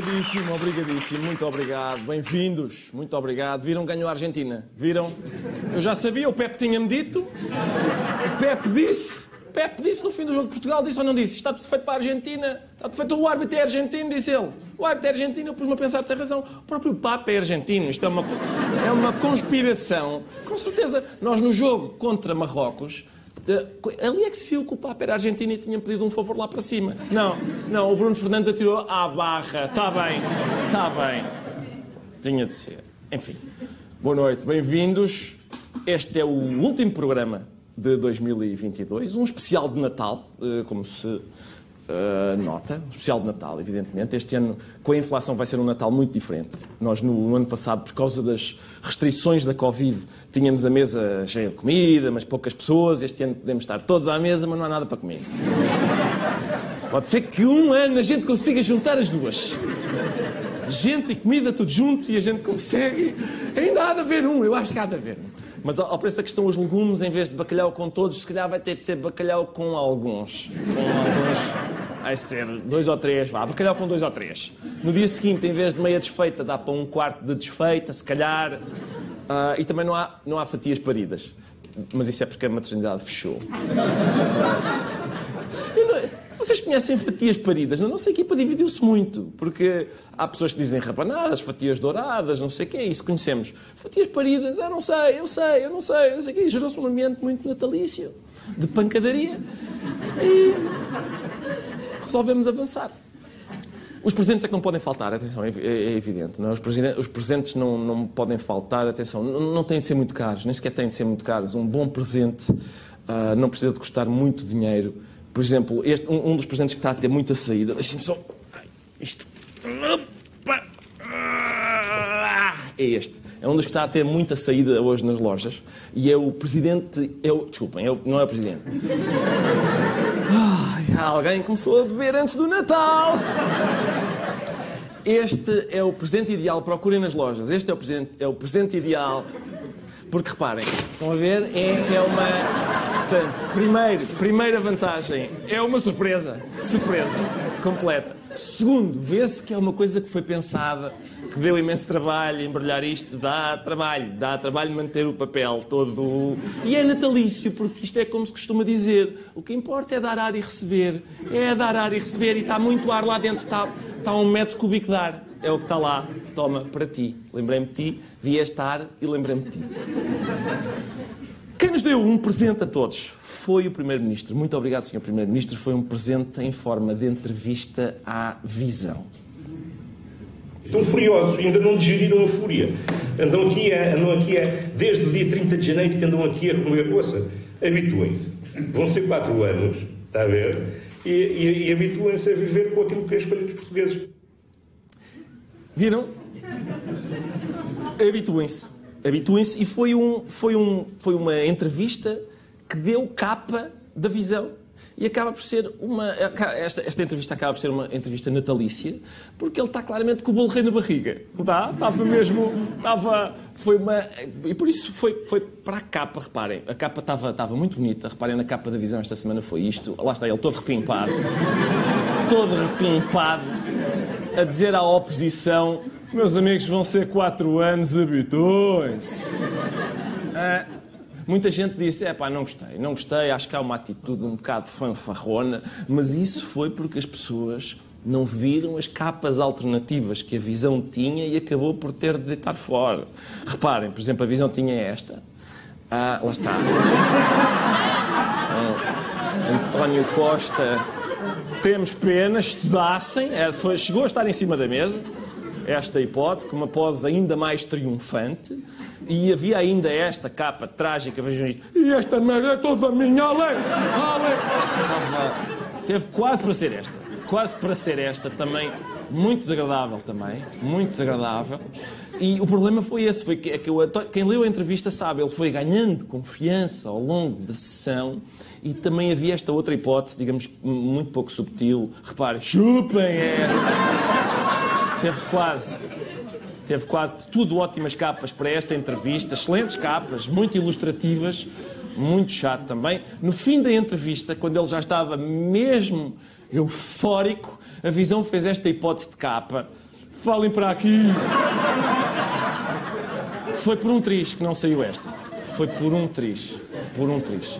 Obrigadíssimo, obrigadíssimo, muito obrigado. Bem-vindos, muito obrigado. Viram ganhou a Argentina? Viram? Eu já sabia, o Pepe tinha-me dito. O Pepe disse. O Pepe disse no fim do jogo de Portugal, disse ou não disse? Está tudo feito para a Argentina. Está tudo feito. O árbitro é argentino, disse ele. O árbitro é argentino, eu pus-me a pensar, tem razão. O próprio Papa é argentino. Isto é uma, é uma conspiração. Com certeza, nós no jogo contra Marrocos ali é que se viu que o Papa era argentino e tinha pedido um favor lá para cima. Não, não, o Bruno Fernandes atirou à barra. Está bem, está bem. Tinha de ser. Enfim, boa noite, bem-vindos. Este é o último programa de 2022, um especial de Natal, uh, como se Uh, nota, especial de Natal, evidentemente. Este ano, com a inflação, vai ser um Natal muito diferente. Nós, no, no, ano passado, por causa das restrições da Covid, tínhamos a mesa cheia de comida, mas poucas pessoas. Este ano podemos estar todos à mesa, mas não há nada para comer. Pode ser que um ano a gente consiga juntar as duas. Gente e comida tudo junto e a gente consegue. Ainda há de haver um, eu acho que há de haver um. Mas ao preço da questão os legumes, em vez de bacalhau com todos, se calhar vai ter de ser bacalhau com alguns. Com alguns. Vai ser dois ou três, vá, bacalhau com dois ou três. No dia seguinte, em vez de meia desfeita, dá para um quarto de desfeita, se calhar. Uh, e também não há, não há fatias paridas. Mas isso é porque a maternidade fechou. Vocês conhecem fatias paridas? Na nossa equipa dividiu-se muito, porque há pessoas que dizem rapanadas, fatias douradas, não sei o quê, isso conhecemos. Fatias paridas, ah, não sei, eu sei, eu não sei, não sei o quê. Gerou-se um ambiente muito natalício, de pancadaria. E resolvemos avançar. Os presentes é que não podem faltar, atenção, é, é evidente. Não é? os, os, presentes não, não podem faltar, atenção, não, não, têm de ser muito caros, nem sequer têm de ser muito caros. Um bom presente uh, não precisa de custar muito dinheiro por exemplo, este, um, um, dos presentes que está a ter muita saída, deixem-me só. Isto. É este. É um dos que está a ter muita saída hoje nas lojas. E é o presidente. É o, desculpem, é o, não é o presidente. Alguém começou a beber antes do Natal. Este é o presente ideal, procurem nas lojas. Este é o presente, é o presente ideal. Porque reparem, estão a ver? É, é uma. Portanto, primeiro, primeira vantagem, é uma surpresa. Surpresa. Completa. Segundo, vê-se que é uma coisa que foi pensada, que deu imenso trabalho embrulhar isto, dá trabalho, dá trabalho manter o papel todo. E é natalício, porque isto é como se costuma dizer: o que importa é dar ar e receber. É dar ar e receber, e está muito ar lá dentro, está, está um metro cúbico de ar. É o que está lá. Toma, para ti. Lembrei-me de ti, vi este ar e lembrei-me de ti. Quem nos deu um presente a todos foi o Primeiro-Ministro. Muito obrigado, Sr. Primeiro-Ministro. Foi um presente em forma de entrevista à visão. Estão furiosos, ainda não digeriram a fúria. Andam aqui, a, andam aqui a, desde o dia 30 de janeiro que andam aqui a remover. Ouça, habituem-se. Vão ser quatro anos, está a ver? E, e, e habituem-se a viver com aquilo que é a escolha dos portugueses. Viram? Habituem-se habituem-se. E foi, um, foi, um, foi uma entrevista que deu capa da visão. E acaba por ser uma. Esta, esta entrevista acaba por ser uma entrevista natalícia, porque ele está claramente com o bolo rei na barriga. Está? Estava mesmo. Estava. Foi uma. E por isso foi, foi para a capa, reparem. A capa estava, estava muito bonita. Reparem na capa da visão esta semana foi isto. Lá está ele, todo repimpado. todo repimpado. A dizer à oposição meus amigos, vão ser quatro anos, habituem-se. Ah, muita gente disse, é pá, não gostei, não gostei, acho que há uma atitude um bocado fanfarrona, mas isso foi porque as pessoas não viram as capas alternativas que a visão tinha e acabou por ter de deitar fora. Reparem, por exemplo, a visão tinha esta. Ah, lá está. Ah, António Costa, temos pena, estudassem, é, foi, chegou a estar em cima da mesa esta hipótese, com uma pose ainda mais triunfante, e havia ainda esta capa trágica, vejam isto, e esta merda é toda minha, ale, ale. Teve quase para ser esta, quase para ser esta também, muito desagradável também, muito desagradável. E o problema foi esse, foi que, é que quem leu a entrevista sabe, ele foi ganhando confiança ao longo da sessão e também havia esta outra hipótese, digamos, muito pouco subtil. Repare, chupem esta. Teve quase. Teve quase tudo ótimas capas para esta entrevista, excelentes capas, muito ilustrativas, muito chato também. No fim da entrevista, quando ele já estava mesmo eufórico, A visão fez esta hipótese de capa. Falem para aqui. Foi por um triz que não saiu esta. Foi por um triz. Por um triz.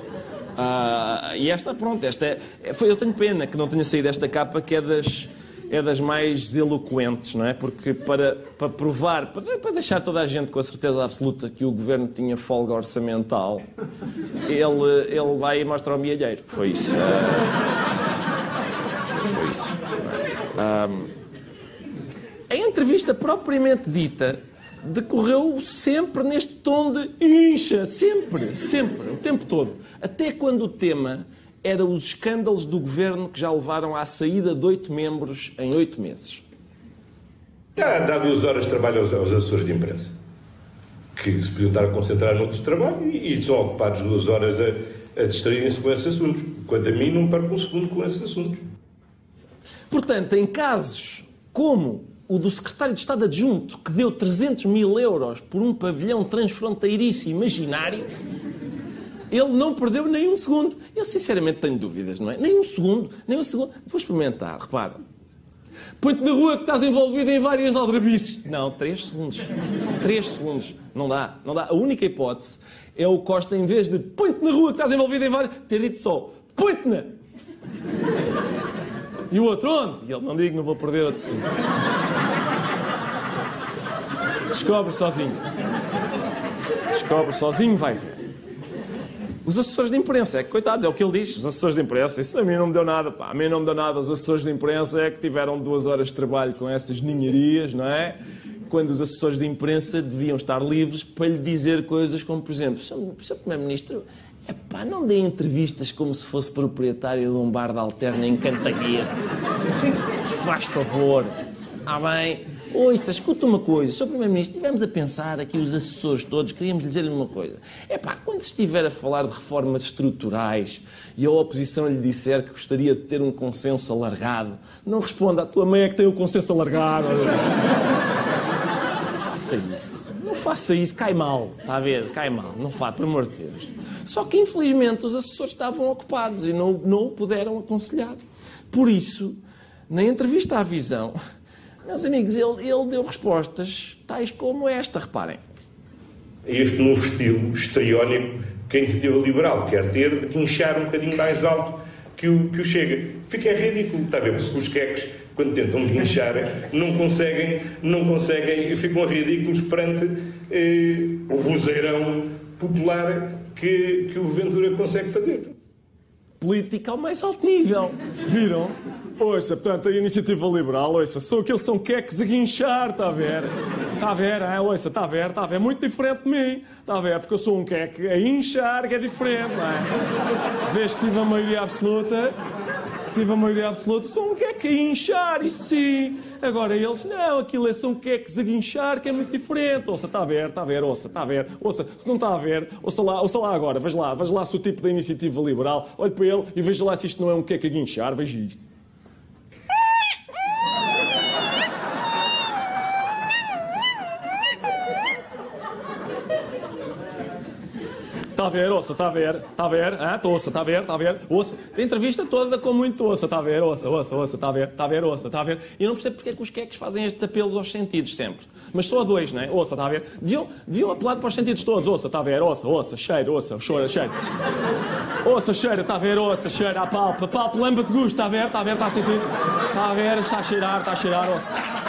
Ah, e esta, pronto, esta é, foi, eu tenho pena que não tenha saído esta capa, que é das, é das mais eloquentes, não é? Porque para, para provar, para, para deixar toda a gente com a certeza absoluta que o governo tinha folga orçamental, ele, ele vai e mostra ao milheiro. Foi isso. Ah, foi isso. Ah, a entrevista propriamente dita decorreu sempre neste tom de incha, sempre, sempre, o tempo todo. Até quando o tema era os escândalos do governo que já levaram à saída de oito membros em oito meses. Já dá duas horas de trabalho aos, aos assessores de imprensa, que se podiam estar a concentrar noutros trabalho e, e são ocupados duas horas a, a distraírem-se com esses assuntos. Quanto a mim, não perco um segundo com esses assuntos. Portanto, em casos como o do secretário de Estado adjunto, que deu 300 mil euros por um pavilhão transfronteiriço imaginário, ele não perdeu nem um segundo. Eu sinceramente tenho dúvidas, não é? Nem um segundo, nem um segundo. Vou experimentar, repara. Põe-te na rua que estás envolvido em várias aldrabices. Não, três segundos. Três segundos. Não dá, não dá. A única hipótese é o Costa, em vez de põe-te na rua que estás envolvido em várias, ter dito só põe-te na. E o outro, onde? E ele, não digo, não vou perder outro segundo. Descobre sozinho. Descobre sozinho, vai ver. Os assessores de imprensa, é que coitados, é o que ele diz, os assessores de imprensa, isso a mim não me deu nada, pá, a mim não me deu nada, os assessores de imprensa é que tiveram duas horas de trabalho com essas ninharias, não é? Quando os assessores de imprensa deviam estar livres para lhe dizer coisas como, por exemplo, Sr. Primeiro-Ministro, é pá, não dê entrevistas como se fosse proprietário de um bar de alterna em Cantagueira. Se faz favor. Ah bem, Ouça, escuta uma coisa, Sr. Primeiro-Ministro, estivemos a pensar aqui, os assessores todos, queríamos dizer-lhe uma coisa. É pá, quando estiver a falar de reformas estruturais e a oposição lhe disser que gostaria de ter um consenso alargado, não responda, a tua mãe é que tem o consenso alargado. Não faça isso. Não faça isso, cai mal, está a ver? Cai mal, não faça, por amor de Deus. Só que, infelizmente, os assessores estavam ocupados e não, não o puderam aconselhar. Por isso, na entrevista à Visão, meus amigos, ele, ele deu respostas tais como esta, reparem. Este novo estilo estriónico que a iniciativa liberal quer ter de quinchar um bocadinho mais alto que o, que o Chega. Fica ridículo, está a ver? Porque os queques, quando tentam guinchar, não conseguem, não conseguem, ficam ridículos perante eh, o vozeirão popular que, que o Ventura consegue fazer. Política ao mais alto nível. Viram? Ouça, portanto, a iniciativa liberal, ouça, são aqueles são queques a guinchar, está a ver? Está a ver, é? Ouça, está a ver, está a ver, muito diferente de mim, está a ver? Porque eu sou um queque a inchar, que é diferente, não é? Desde que tive a maioria absoluta, tive a maioria absoluta, sou um queque a inchar, isso sim. Agora eles, não, aquilo é são queques a guinchar, que é muito diferente. Ouça, está a ver, está a ver, ouça, está a ver, ouça, se não está a ver, ouça lá, ouça lá agora, veja lá, veja lá se o tipo da iniciativa liberal, olhe para ele e veja lá se isto não é um queque a guinchar, veja isto. Está a ver, ouça, está a ver, está a ver, ah, ouça, está a ver, está a ver, ouça. A entrevista toda com muito ouça, está a ver, ouça, ouça, ouça, está a ver, está a ver, ouça, está a ver. E não percebo porque é que os queques fazem estes apelos aos sentidos sempre. Mas só a dois, não é? Ouça, está a ver. Deviam, deviam apelar para os sentidos todos, ouça, está a ver, ouça, ouça, cheira, ouça, chora, cheira. Ouça, cheira, está a ver, ouça, cheira, apalpa, apalpa, lamba de gosto, está a ver, está a ver, está a sentir. Está a ver, está a cheirar, está a cheirar, ouça.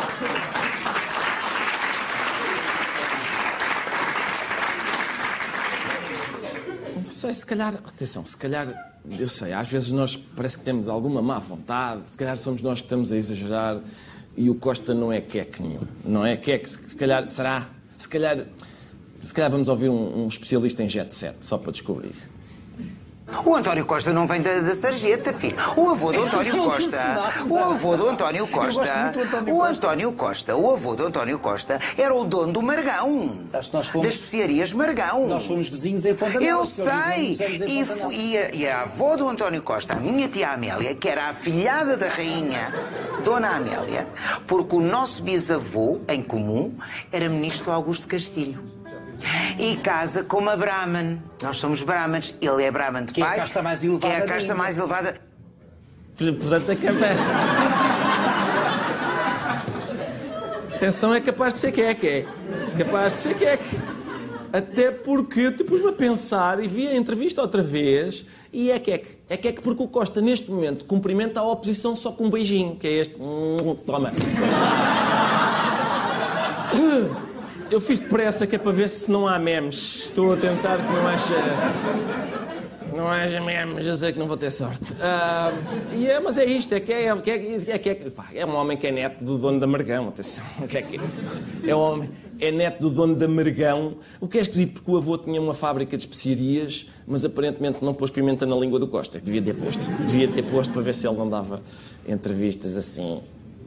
Sei, se calhar, atenção, se calhar, eu sei, às vezes nós parece que temos alguma má vontade, se calhar somos nós que estamos a exagerar e o Costa não é queque nenhum, não é queque, se, se calhar, será, se calhar, se calhar vamos ouvir um, um especialista em jet set, só para descobrir. O António Costa não vem da, da sarjeta, filho. O avô do António Costa. O avô do António Costa. O António Costa, o avô do António Costa, era o dono do Margão. nós fomos, das especiarias Margão. Nós fomos vizinhos em Fontanel. Eu sei. E, e, a, e a avó do António Costa, a minha tia Amélia, que era a filhada da rainha, Dona Amélia, porque o nosso bisavô, em comum, era ministro Augusto Castilho e casa com uma Brahman. Nós somos Brahmans. Ele é Brahman de que pai. Que é a casta mais elevada. Que é a casta mais elevada. Portanto, a cama. Atenção, é capaz de ser que é que é. Capaz de ser que é que. Até porque te pus-me a pensar e vi a entrevista outra vez e é que é que. É que é que porque o Costa, neste momento, cumprimenta a oposição só com um beijinho, que é este. Hum, toma. Eu fiz depressa que é para ver se não há memes. Estou a tentar que não haja. Não haja memes, eu sei que não vou ter sorte. Uh, e é, mas é isto, é que é, é, é, que é, é, um homem que é neto do dono da Margão, atenção. Que é, que é, um homem, é neto do dono da Margão, o que é esquisito porque o avô tinha uma fábrica de especiarias, mas aparentemente não pôs pimenta na língua do Costa. Devia ter posto, devia ter posto para ver se ele não dava entrevistas assim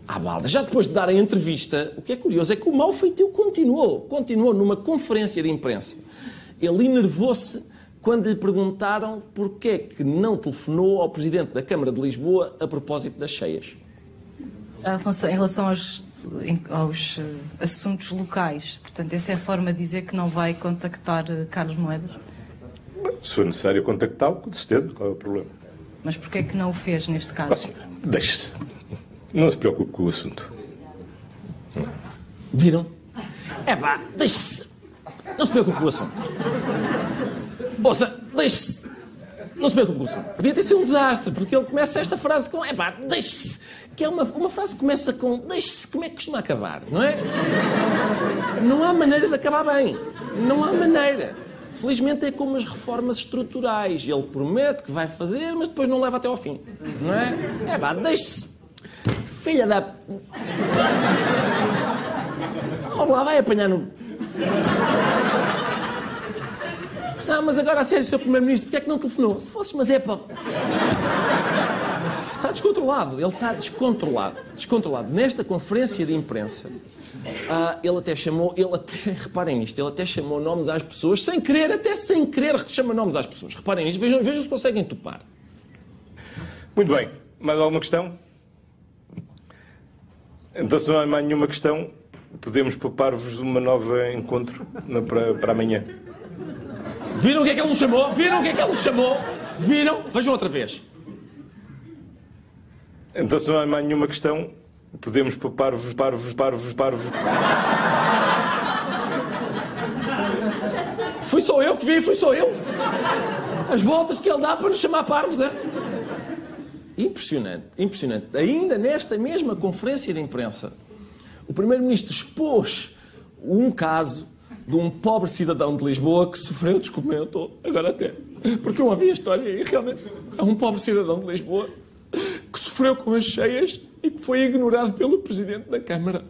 à balda. Já depois de dar a entrevista, o que é curioso é que o mau feitio continuou. Continuou numa conferência de imprensa. Ele enervou-se quando lhe perguntaram porquê é que não telefonou ao Presidente da Câmara de Lisboa a propósito das cheias. Em relação aos, aos eh, assuntos locais, portanto, essa é a forma de dizer que não vai contactar eh, Carlos Moedas? Se for necessário contactá-lo, com certeza, qual é o problema? Mas porquê é que não o fez neste caso? Deixe-se. Não se preocupe com o assunto. Viram? É pá, deixe-se. Não se preocupe com o assunto. Ouça, deixe-se. Não se preocupe com o assunto. Podia ter sido um desastre, porque ele começa esta frase com é pá, deixe-se. Que é uma, uma frase que começa com deixe-se. Como é que costuma acabar, não é? Não há maneira de acabar bem. Não há maneira. Felizmente é como as reformas estruturais. Ele promete que vai fazer, mas depois não leva até ao fim. Não é? É pá, deixe-se. Filha da. Olá, vai apanhar no. Não, mas agora a sério, Sr. Primeiro-Ministro, porquê é que não telefonou? Se fosses, mas é para. Está descontrolado, ele está descontrolado. Descontrolado. Nesta conferência de imprensa, uh, ele até chamou, ele até, reparem nisto, ele até chamou nomes às pessoas, sem querer, até sem querer, chama nomes às pessoas. Reparem nisto, vejam, vejam se conseguem topar. Muito bem. Mais alguma questão? Então, se não há mais nenhuma questão, podemos poupar-vos uma nova encontro para, para amanhã. Viram o que é que ele nos chamou? Viram o que é que ele nos chamou? Viram? Vejam outra vez. Então, se não há mais nenhuma questão, podemos poupar-vos, par-vos, par-vos, par-vos. Fui só eu que vi, fui só eu. As voltas que ele dá para nos chamar parvos, é? Impressionante, impressionante. Ainda nesta mesma conferência de imprensa, o Primeiro-Ministro expôs um caso de um pobre cidadão de Lisboa que sofreu, desculpem, agora até, porque eu ouvi a história e realmente é um pobre cidadão de Lisboa que sofreu com as cheias e que foi ignorado pelo Presidente da Câmara.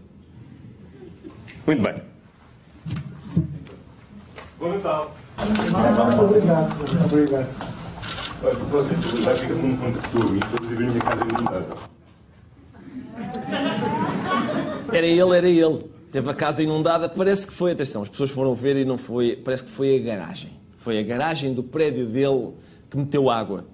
Muito bem. Bom Natal. Obrigado. Obrigado. Olha, você já fica com um casa inundada. Era ele, era ele. Teve a casa inundada, parece que foi, atenção, as pessoas foram ver e não foi, parece que foi a garagem. Foi a garagem do prédio dele que meteu água.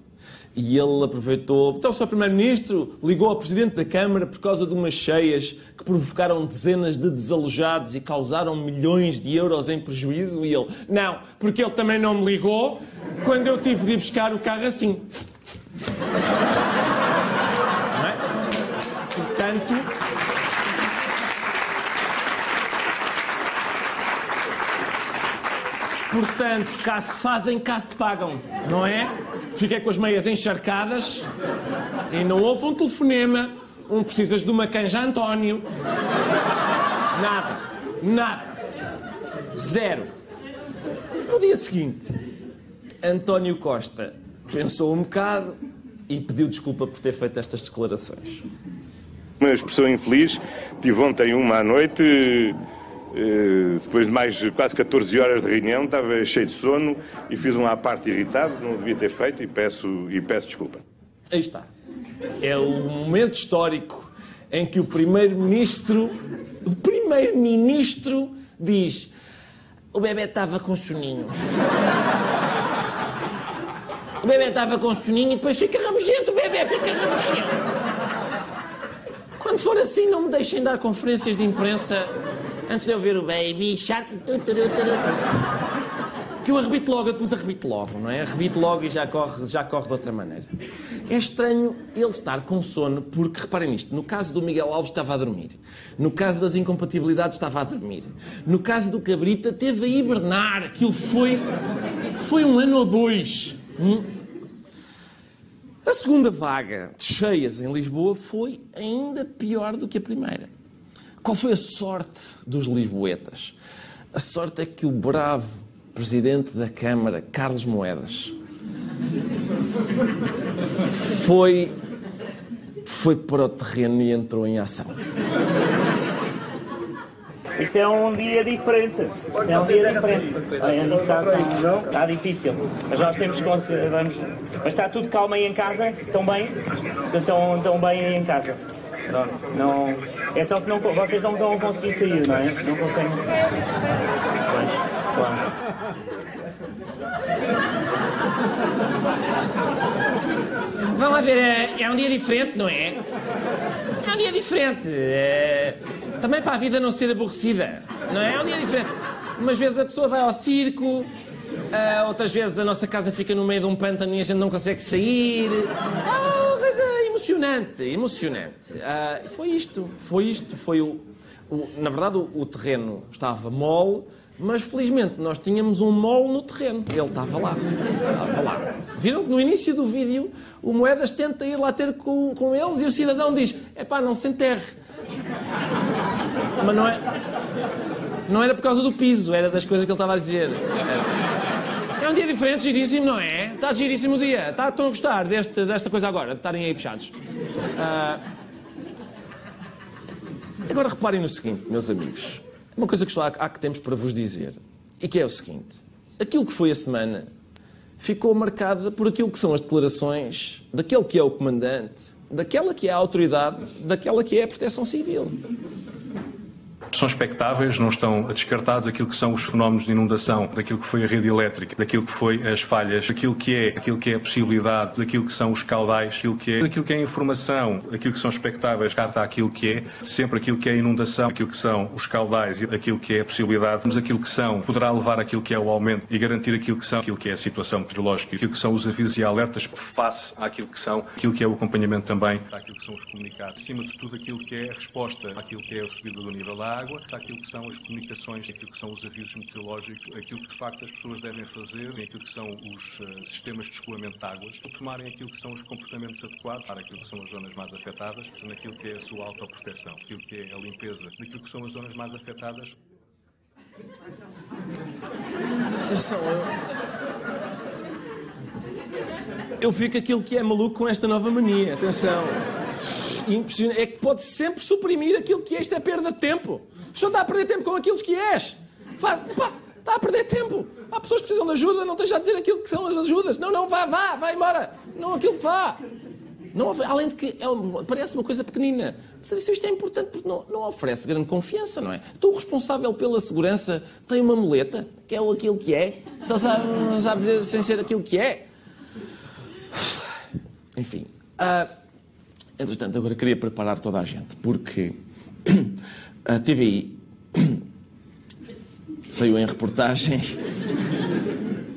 E ele aproveitou. Então, o Sr. Primeiro-Ministro ligou ao Presidente da Câmara por causa de umas cheias que provocaram dezenas de desalojados e causaram milhões de euros em prejuízo. E ele, não, porque ele também não me ligou quando eu tive de ir buscar o carro assim. Não é? Portanto. Portanto, cá se fazem, cá se pagam, não é? Fiquei com as meias encharcadas e não houve um telefonema, um precisas de uma canja António. Nada, nada. Zero. No dia seguinte, António Costa pensou um bocado e pediu desculpa por ter feito estas declarações. Uma expressão infeliz. Tive ontem uma à noite depois de mais quase 14 horas de reunião, estava cheio de sono e fiz um à parte irritado, não devia ter feito e peço, e peço desculpa. Aí está. É o momento histórico em que o primeiro-ministro, o primeiro-ministro diz: o bebê estava com soninho. O bebê estava com soninho e depois fica rabugento, o bebê fica rabugento. Quando for assim, não me deixem dar conferências de imprensa antes de eu ver o Baby Shark. Que eu arrebito logo, eu depois arrebito logo, não é? Arrebito logo e já corre, já corre de outra maneira. É estranho ele estar com sono, porque reparem nisto: no caso do Miguel Alves estava a dormir, no caso das incompatibilidades estava a dormir, no caso do Cabrita teve a hibernar. Aquilo foi, foi um ano ou dois. Hum? A segunda vaga de cheias em Lisboa foi ainda pior do que a primeira. Qual foi a sorte dos lisboetas? A sorte é que o bravo presidente da Câmara, Carlos Moedas, foi, foi para o terreno e entrou em ação. Isto é um dia diferente. É um dia diferente. Ainda está, está, está difícil. Mas nós temos que. Vamos, mas está tudo calmo aí em casa? Estão bem? Estão, estão bem aí em casa? Pronto. Não, é só que não, vocês não a conseguir sair, não é? Não conseguem. Pois, claro. Vamos lá ver, é, é um dia diferente, não é? É um dia diferente. É... Também para a vida não ser aborrecida, não é? É um dia diferente. Umas vezes a pessoa vai ao circo, uh, outras vezes a nossa casa fica no meio de um pântano e a gente não consegue sair. Uma coisa emocionante, emocionante. Uh, foi isto, foi isto, foi o... o na verdade, o, o terreno estava mole, mas felizmente nós tínhamos um mole no terreno. Ele estava lá. Estava lá. Viram que no início do vídeo o Moedas tenta ir lá ter com, com eles e o cidadão diz: é pá, não se enterre. Mas não é. Não era por causa do piso, era das coisas que ele estava a dizer. É um dia diferente, giríssimo, não é? Está giríssimo o dia. Está, estão a gostar deste, desta coisa agora, de estarem aí fechados. Uh... Agora reparem no seguinte, meus amigos. Uma coisa que há, há que temos para vos dizer. E que é o seguinte. Aquilo que foi a semana ficou marcada por aquilo que são as declarações daquele que é o comandante, daquela que é a autoridade, daquela que é a proteção civil são expectáveis, não estão descartados aquilo que são os fenómenos de inundação, daquilo que foi a rede elétrica, daquilo que foi as falhas, daquilo que é, aquilo que é a possibilidade, daquilo que são os caudais, aquilo que é, daquilo que é a informação, aquilo que são expectáveis, carta aquilo que é, sempre aquilo que é a inundação, aquilo que são os caudais e aquilo que é a possibilidade, mas aquilo que são, poderá levar aquilo que é o aumento e garantir aquilo que são, aquilo que é a situação meteorológica, aquilo que são os avisos e alertas face àquilo que são, aquilo que é o acompanhamento também, àquilo que são os comunicados, acima de tudo aquilo que é a resposta àquilo que é a subida do nível da água, aquilo que são as comunicações, aquilo que são os avisos meteorológicos, aquilo que de facto as pessoas devem fazer, aquilo que são os uh, sistemas de escoamento de águas, tomarem aquilo que são os comportamentos adequados para aquilo que são as zonas mais afetadas, naquilo que é a sua autoproteção, aquilo que é a limpeza daquilo que são as zonas mais afetadas. Atenção, eu fico aquilo que é maluco com esta nova mania. Atenção impressionante. É que pode sempre suprimir aquilo que és, é perda de tempo. Só está a perder tempo com aquilo que és. Pá, está a perder tempo. Há pessoas que precisam de ajuda, não esteja a dizer aquilo que são as ajudas. Não, não, vá, vá, vá embora. Não aquilo que vá. Não, além de que é, parece uma coisa pequenina. Mas isto é importante porque não, não oferece grande confiança, não é? Então o responsável pela segurança tem uma muleta, que é aquilo que é, só sabe, não sabe dizer sem ser aquilo que é. Enfim. Uh, Entretanto, agora queria preparar toda a gente, porque a TVI saiu em reportagem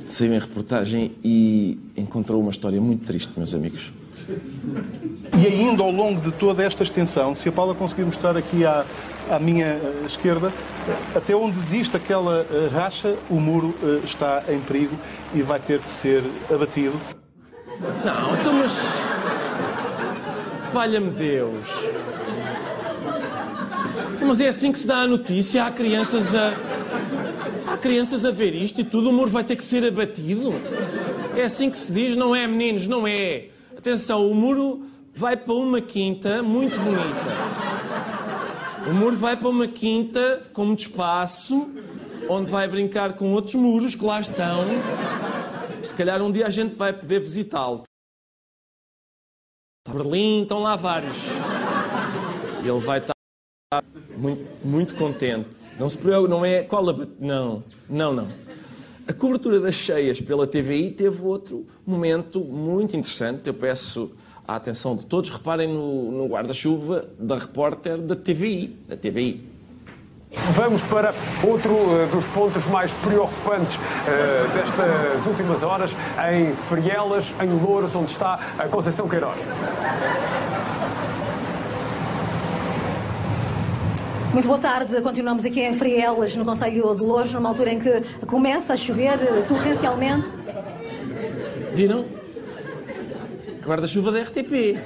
saiu em reportagem e encontrou uma história muito triste, meus amigos. E ainda ao longo de toda esta extensão, se a Paula conseguir mostrar aqui à, à minha eh, esquerda, até onde existe aquela eh, racha, o muro eh, está em perigo e vai ter que ser abatido. Não, então mas Valha-me Deus. Mas é assim que se dá a notícia. Há crianças a. Há crianças a ver isto e tudo. O muro vai ter que ser abatido. É assim que se diz, não é, meninos? Não é. Atenção, o muro vai para uma quinta muito bonita. O muro vai para uma quinta com muito espaço, onde vai brincar com outros muros que lá estão. Se calhar um dia a gente vai poder visitá-lo. Berlim, estão lá vários. Ele vai estar muito, muito contente. Não se preocupe, não é. Qual a... Não, não, não. A cobertura das cheias pela TVI teve outro momento muito interessante. Eu peço a atenção de todos. Reparem no, no guarda-chuva da repórter da TVI. Da TVI. Vamos para outro uh, dos pontos mais preocupantes uh, destas últimas horas, em Frielas, em Louros, onde está a Conceição Queiroz. Muito boa tarde. Continuamos aqui em Frielas, no Conselho de Louros, numa altura em que começa a chover torrencialmente. Viram? Guarda-chuva da RTP.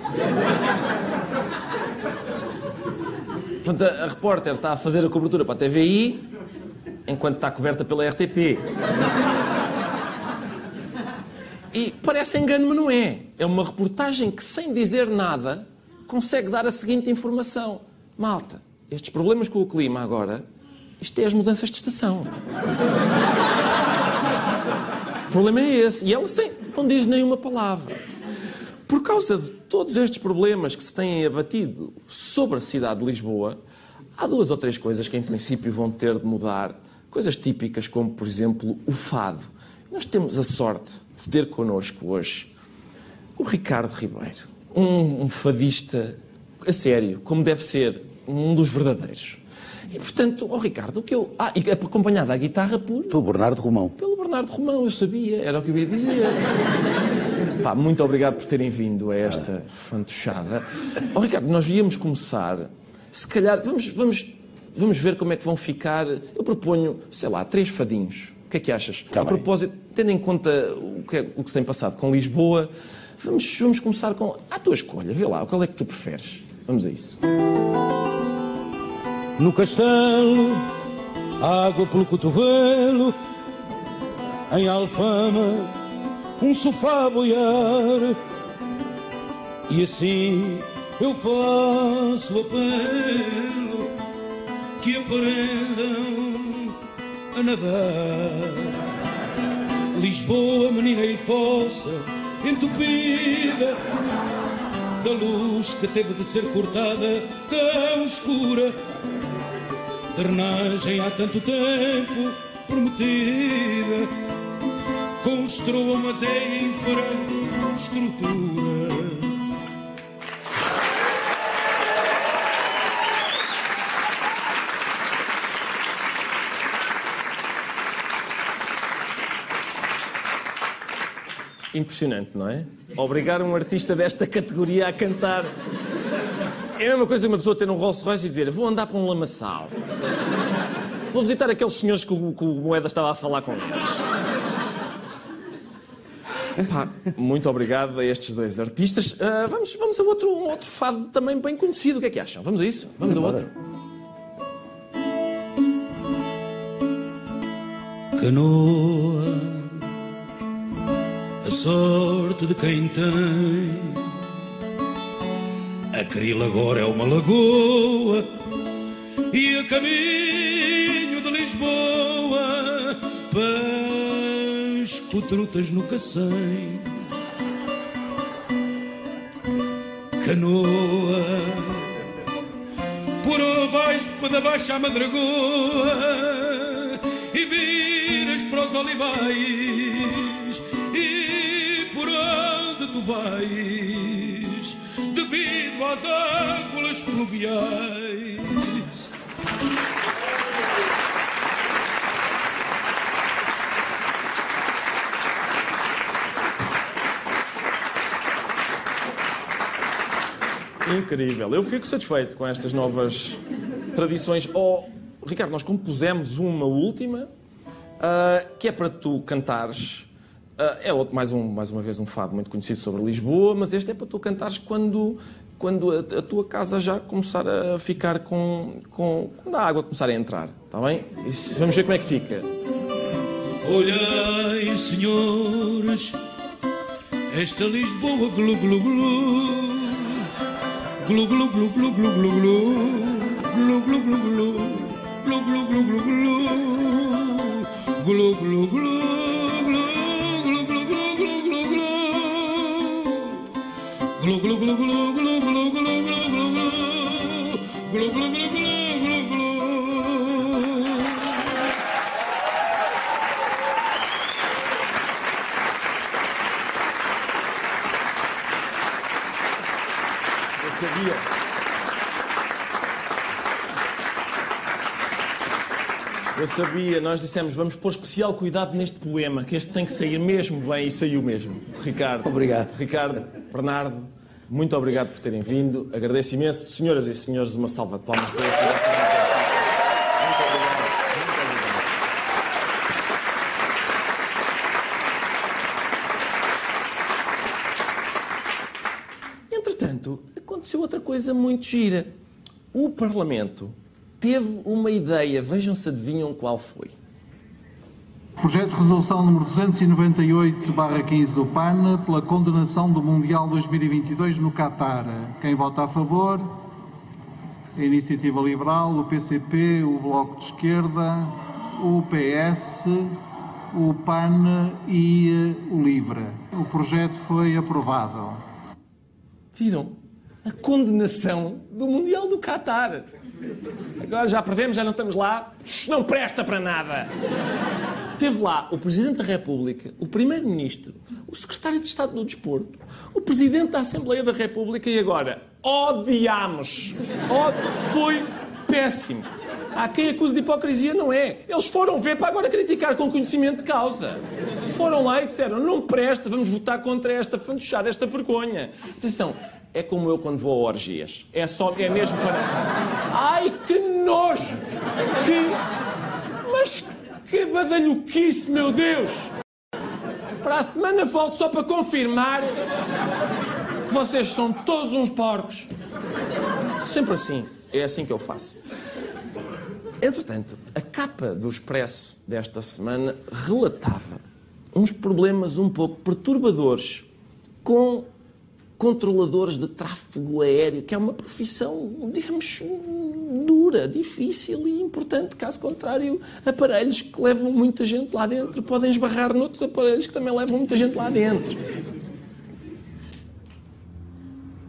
Portanto, a, a repórter está a fazer a cobertura para a TVI enquanto está coberta pela RTP. E parece engano, mas não é. É uma reportagem que, sem dizer nada, consegue dar a seguinte informação: Malta, estes problemas com o clima agora, isto é as mudanças de estação. o problema é esse. E ela sem, não diz nenhuma palavra. Por causa de todos estes problemas que se têm abatido sobre a cidade de Lisboa, há duas ou três coisas que, em princípio, vão ter de mudar. Coisas típicas, como, por exemplo, o fado. Nós temos a sorte de ter connosco hoje o Ricardo Ribeiro, um, um fadista a sério, como deve ser, um dos verdadeiros. E, portanto, ó oh, Ricardo, o que eu. Ah, e acompanhado à guitarra por. Pelo Bernardo Romão. Pelo Bernardo Romão, eu sabia, era o que eu ia dizer. Pá, muito obrigado por terem vindo a esta fantochada. Oh, Ricardo, nós íamos começar, se calhar, vamos, vamos, vamos ver como é que vão ficar. Eu proponho, sei lá, três fadinhos. O que é que achas? Tá a bem. propósito, tendo em conta o que, é, o que se tem passado com Lisboa, vamos, vamos começar com. A tua escolha, vê lá, qual é que tu preferes? Vamos a isso. No castelo, água pelo cotovelo, em Alfama, um sofá a boiar. E assim eu faço apelo que aprendam a nadar. Lisboa, menina e fossa, entupida da luz que teve de ser cortada tão escura. Drenagem há tanto tempo prometida construam, mas é infraestrutura. Impressionante, não é? Obrigar um artista desta categoria a cantar. É a mesma coisa que uma pessoa ter um Rolls Royce e dizer: Vou andar para um lamaçal. Vou visitar aqueles senhores que o, que o Moeda estava a falar com eles. Pá, muito obrigado a estes dois artistas. Uh, vamos, vamos a outro, um outro fado também bem conhecido. O que é que acham? Vamos a isso? Vamos a outro. Canoa, a sorte de quem tem. A Cril agora é uma lagoa e a caminho de Lisboa. Pesco trutas no cacém. Canoa, por onde vais da baixa à madragoa e viras para os olivais e por onde tu vais devido às ângulas pluviais. Incrível. Eu fico satisfeito com estas novas tradições. Oh, Ricardo, nós compusemos uma última, ah, que é para tu cantares. Ah, é outro, mais, um, mais uma vez um fado muito conhecido sobre Lisboa, mas este é para tu cantares quando, quando a, a tua casa já começar a ficar com, com. quando a água começar a entrar. Está bem? Isso, vamos ver como é que fica. Olhai, senhores, esta Lisboa glu glu glu. Glu glu glu glu glu glu glu. Glu glu glu glu. Glu glu glu glu glu. Glu glu glu. Glu glu glu glu glu glu glu. Glu glu glu glu glu glu glu Eu sabia. Eu sabia, nós dissemos, vamos pôr especial cuidado neste poema, que este tem que sair mesmo bem e saiu mesmo. Ricardo. Obrigado. Ricardo, Bernardo, muito obrigado por terem vindo. Agradeço imenso. Senhoras e senhores, uma salva de palmas para esse Muito obrigado. Muito obrigado. Entretanto, aconteceu outra coisa muito gira. O Parlamento teve uma ideia, vejam se adivinham qual foi. Projeto de Resolução número 298-15 do PAN pela condenação do Mundial 2022 no Qatar. Quem vota a favor? A Iniciativa Liberal, o PCP, o Bloco de Esquerda, o PS, o PAN e eh, o LIVRE. O projeto foi aprovado. Viram? A condenação do Mundial do Qatar. Agora já perdemos, já não estamos lá. Não presta para nada. Teve lá o Presidente da República, o Primeiro-Ministro, o Secretário de Estado do Desporto, o Presidente da Assembleia da República e agora odiamos. Odi- Foi péssimo. Há quem acuse de hipocrisia, não é? Eles foram ver para agora criticar com conhecimento de causa. Foram lá e disseram: não presta, vamos votar contra esta fantochada, esta vergonha. Atenção, é como eu quando vou a orgias. É só, é mesmo para. Ai, que nojo! Que. Mas que badalhoquice, meu Deus! Para a semana volto só para confirmar que vocês são todos uns porcos. Sempre assim. É assim que eu faço. Entretanto, a capa do Expresso desta semana relatava uns problemas um pouco perturbadores com controladores de tráfego aéreo, que é uma profissão, digamos, dura, difícil e importante. Caso contrário, aparelhos que levam muita gente lá dentro podem esbarrar noutros aparelhos que também levam muita gente lá dentro.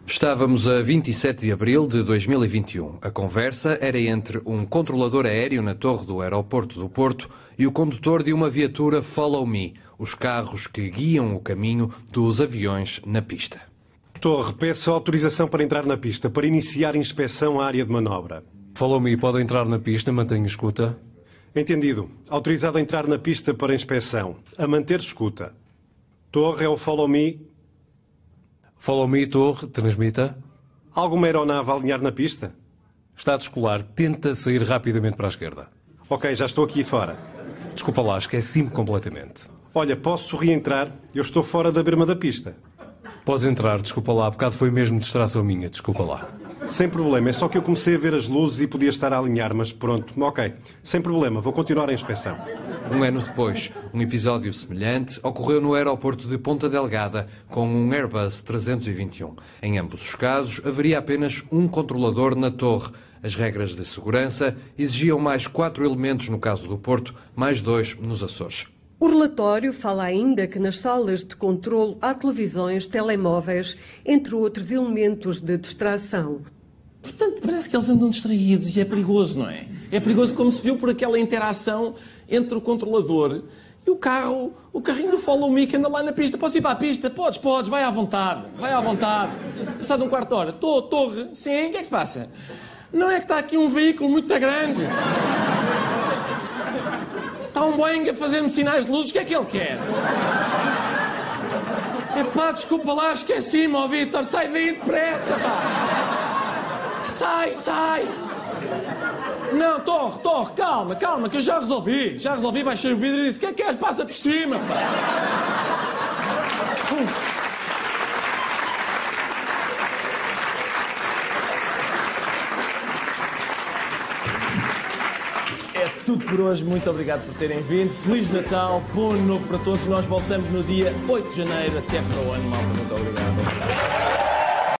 Estávamos a 27 de abril de 2021. A conversa era entre um controlador aéreo na torre do aeroporto do Porto e o condutor de uma viatura Follow Me, os carros que guiam o caminho dos aviões na pista. Torre, peço autorização para entrar na pista, para iniciar inspeção à área de manobra. Follow Me pode entrar na pista, mantenha escuta. Entendido. Autorizado a entrar na pista para inspeção. A manter escuta. Torre é o Follow Me. Follow Me, torre, transmita. Alguma aeronave a alinhar na pista? Está a descolar, tenta sair rapidamente para a esquerda. Ok, já estou aqui fora. Desculpa lá, esqueci-me completamente. Olha, posso reentrar? Eu estou fora da berma da pista. Podes entrar, desculpa lá, há bocado foi mesmo distração minha, desculpa lá. Sem problema, é só que eu comecei a ver as luzes e podia estar a alinhar, mas pronto, ok. Sem problema, vou continuar a inspeção. Um ano depois, um episódio semelhante ocorreu no aeroporto de Ponta Delgada com um Airbus 321. Em ambos os casos, haveria apenas um controlador na torre. As regras de segurança exigiam mais quatro elementos no caso do Porto, mais dois nos Açores. O relatório fala ainda que nas salas de controlo há televisões, telemóveis, entre outros elementos de distração. Portanto, parece que eles andam distraídos e é perigoso, não é? É perigoso como se viu por aquela interação entre o controlador e o carro, o carrinho do Follow Me que anda lá na pista. Posso ir para a pista? Podes, podes, vai à vontade, vai à vontade. Passado um quarto de hora, estou, torre, sim, o que é que se passa? Não é que está aqui um veículo muito grande. Está um Boeing a fazer-me sinais de luzes, o que é que ele quer? É pá, desculpa lá, esqueci-me, ó Vitor, sai daí depressa, pá! Sai, sai! Não, Torre, Torre, calma, calma, que eu já resolvi. Já resolvi, baixei o vidro e disse: O que é que és? Passa por cima, pá! É tudo por hoje. Muito obrigado por terem vindo. Feliz Natal, bom ano novo para todos. Nós voltamos no dia 8 de janeiro. Até para o ano, malta. Muito obrigado. obrigado.